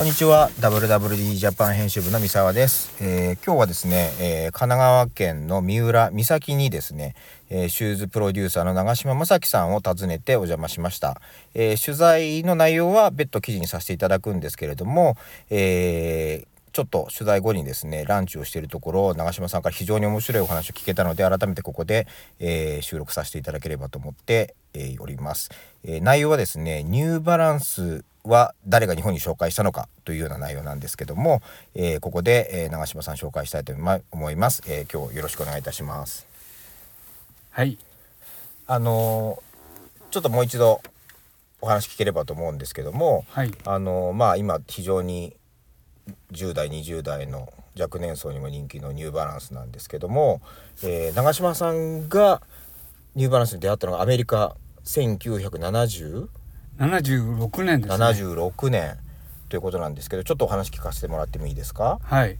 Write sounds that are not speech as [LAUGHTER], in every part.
こんにちは。WWD ジャパン編集部の三沢です、えー今日はですね、えー神奈川県の三浦三崎にですね、えーシューズプロデューサーの長島正樹さんを訪ねてお邪魔しました、えー取材の内容は別途記事にさせていただくんですけれども、えーちょっと取材後にですねランチをしているところ長嶋さんから非常に面白いお話を聞けたので改めてここで、えー収録させていただければと思って、えーおります、えー内容はですねニューバランスは誰が日本に紹介したのかというような内容なんですけども、えーここで、えー長嶋さん紹介したいと思います、えー今日よろしくお願いいたします。はい、あのーちょっともう一度お話聞ければと思うんですけどもはい、あのーまあ今非常に10代20代の若年層にも人気のニューバランスなんですけども、えー長嶋さんがニューバランスに出会ったのがアメリカ1970 76年ですね。76年ということなんですけどちょっとお話聞かせてもらってもいいですか？はい。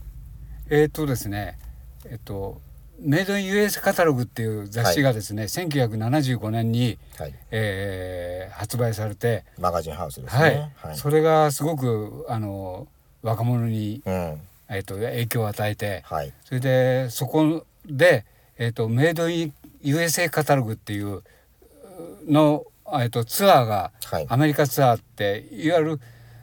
えっ、とですね、えっ、とメイドイン US カタログっていう雑誌がですね、1975年に、はい。えー発売されて、マガジンハウスですはい、ねはい、それがすごくあの若者にうん。えっ、と影響を与えて、はい。それでそこでえっ、とメイドイン USA カタログっていうのえっ、とツアーがはい。アメリカツアーっていわゆる、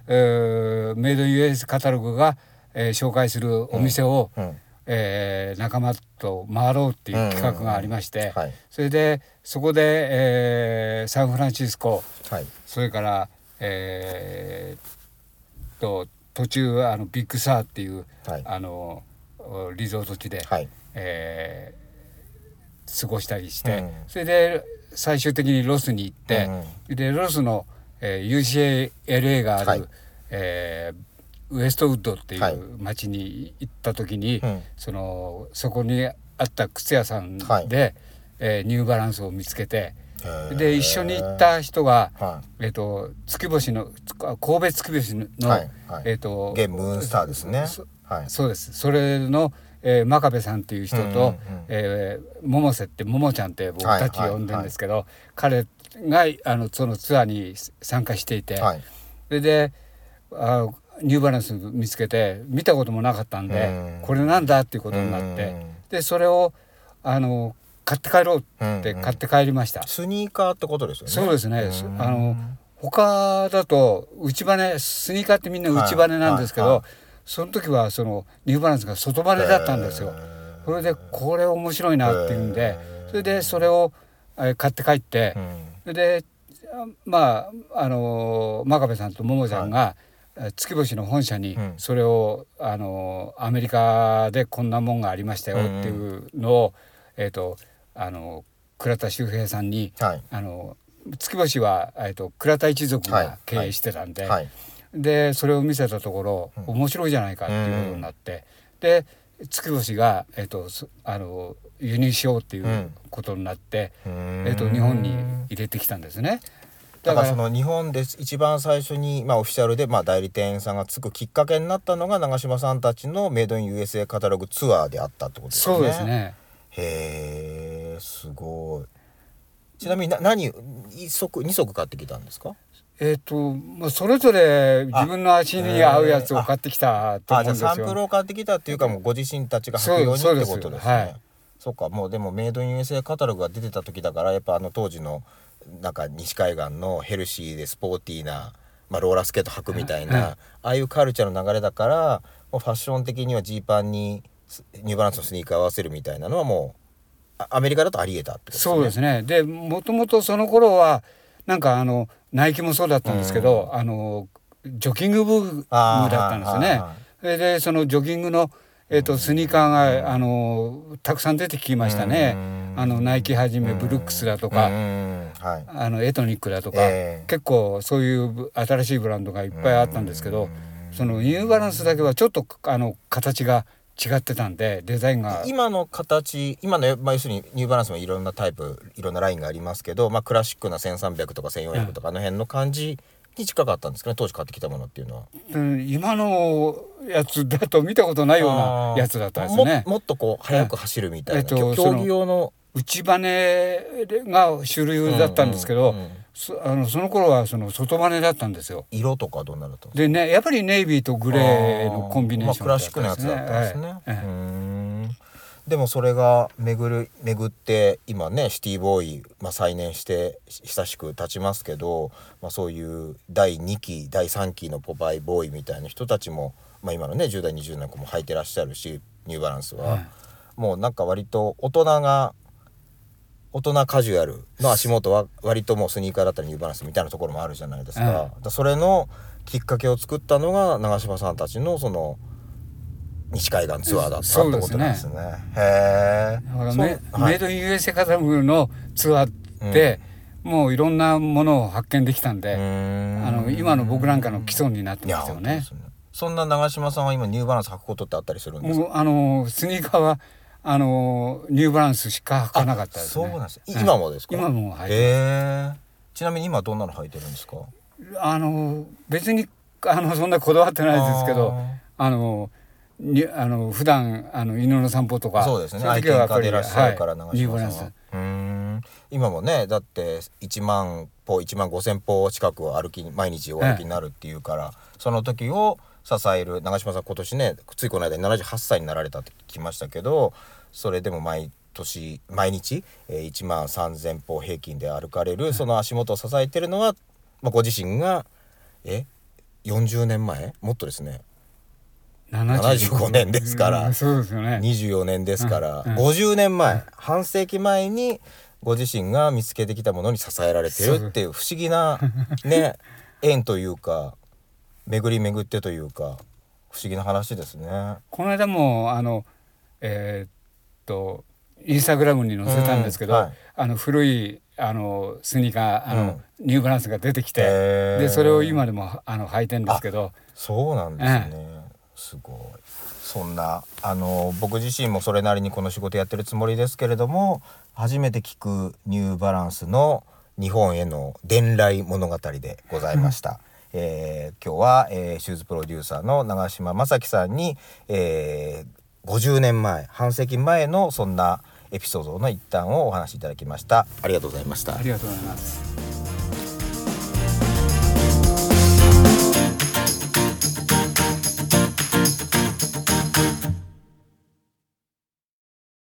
えーメイド US カタログが、えー紹介するお店を、うん。えー仲間と回ろうっていう企画がありまして、はい。それでそこで、えーサンフランシスコはい。それから、えーと途中あのビッグサーっていう、はい。あのリゾート地で、はい。えー過ごしたりして、うん。それで最終的にロスに行って、でロスの、えー UCLA がある、はい。えーウエストウッドっていはい。う町に行った時に、うん。そのそこにあった靴屋さんで、はい。えーニューバランスを見つけてで一緒に行った人が、はえー、と月星の神戸月星の、はい。はい。えー、とゲームムーンスターですね。そはい。そうです。それの、えー、真壁さんっていう人と、うんうんうん。えー桃瀬って桃ちゃんって僕たちはい呼んでるんですけど、彼があのそのツアーに参加していて、はい。それであニューバランス見つけて見たこともなかったんで、うん。これなんだっていうことになって、うんでそれをあの買って帰ろうってうんうん。買って帰りました。スニーカーってことですよね。そうですね。すうん。あの他だと内バネスニーカーってみんな内バネなんですけど、はいはいその時はそのニューバランスが外バネだったんですよ。それでこれ面白いなっていうんでそれでそれをえー買って帰ってう、ん。それであまああの真壁さんと桃ちゃんが、えー月星の本社にうん。それを、あのアメリカでこんなもんがありましたよっていうのを、えっ、とあの倉田修平さんにはい。あの月星は、えっと倉田一族はい。が経営してたんで、はいでそれを見せたところ、うん面白いじゃないかっていうことになって、で月星が、えっとそあの輸入しようっていううんことになって、えっと日本に入れてきたんですね。だからその日本で一番最初に、まあ、オフィシャルで、まあ、代理店さんがつくきっかけになったのが長嶋さんたちのメイドイン USA カタログツアーであったってことですね。そうです。ね。へえすごい。ちなみにな何一足二足買ってきたんですか？えっ、とまあそれぞれ自分の足に合うやつを買ってきたとあ思うんですよ。じゃあサンプルを買ってきたっていうかもうご自身たちが履くようにそうってことですね。いそっかもうでもメイドイン USA カタログが出てた時だからやっぱあの当時のなんか西海岸のヘルシーでスポーティーな、まあ、ローラースケート履くみたいな、はいああいうカルチャーの流れだからもうファッション的にはジーパンにスニューバランスのスニーカーを合わせるみたいなのはもうあアメリカだとありえたってことですね。そうですね。でもともとその頃はなんかあのナイキもそうだったんですけど、あのジョギングブームだったんですよね。それでそのジョギングのえっ、とスニーカーがあのたくさん出てきましたね。あのナイキはじめブルックスだとうんか、はい。あのエトニックだとか、ええ。結構そういうぶ新しいブランドがいっぱいあったんですけど、そのニューバランスだけはちょっとあの形が違ってたんでデザインが。今の形今の、まあ、要するにニューバランスもいろんなタイプいろんなラインがありますけど、まあ、クラシックな1300とか1400とかあの辺の感じに近かったんですかね当時買ってきたものっていうのは。うん今のやつだと見たことないようなやつだったんですね。も。もっとこう速く走るみたいな、えっと競競技用の。内バネが主流だったんですけど、うんうんそあのその頃はその外バネだったんですよ。色とかどんなだったんでねやっぱりネイビーとグレーのコンビネーションまあ、クラシックなやつだったんですね、はいええでもそれが巡る巡って今ねシティボーイ、まあ、再燃して久しく経ちますけど、まあ、そういう第2期第3期のポパイボーイみたいな人たちも、まあ、今のね10代20代の子も履いてらっしゃるしニューバランスは、はい。もうなんか割と大人が大人カジュアルの足元は割ともうスニーカーだったりニューバランスみたいなところもあるじゃないですか,、からそれのきっかけを作ったのが長嶋さんたちのその西海岸ツアーだったってことなんですね。へえ。だからそうメはい。メイドイン USA カタログのツアーで、もういろんなものを発見できたんで、あの今の僕なんかの基礎になってますよね。そんな長嶋さんは今ニューバランス履くことってあったりするんですあのスニーカーはあのニューバランスしか履かなかったですね。そうなんです。今もですか？今も履いてへえ。ちなみに今どんなの履いてるんですか？あの別にあのそんなこだわってないですけど、あのにあの普段あの犬の散歩とかそうですね。い愛犬家でいらっしゃるから長嶋さんは。うーん今もねだって1万歩1万5,000歩近くを歩きに毎日お歩きになるっていうから、その時を支える長嶋さん今年ねついこの間78歳になられたって聞きましたけどそれでも毎年毎日、えー、1万3,000歩平均で歩かれるその足元を支えてるのは、まあ、ご自身がえ40年前？もっとですね。75年ですから。うんそうですよね。24年ですから、うんうん。50年前、半世紀前にご自身が見つけてきたものに支えられてるっていう不思議な [LAUGHS] ね縁というか巡り巡ってというか不思議な話ですね。この間もあのえーっとインスタグラムに載せたんですけど、うんはい。あの古いあのスニーカーあの、ニューバランスが出てきて、でそれを今でもあの履いてんですけど、そうなんですね、すごい。そんなあの僕自身もそれなりにこの仕事やってるつもりですけれども初めて聞くニューバランスの日本への伝来物語でございました。えー今日は、えーシューズプロデューサーの長嶋正樹さんに、えー50年前半世紀前のそんなエピソードの一端をお話しいただきましたありがとうございましたありがとうございます。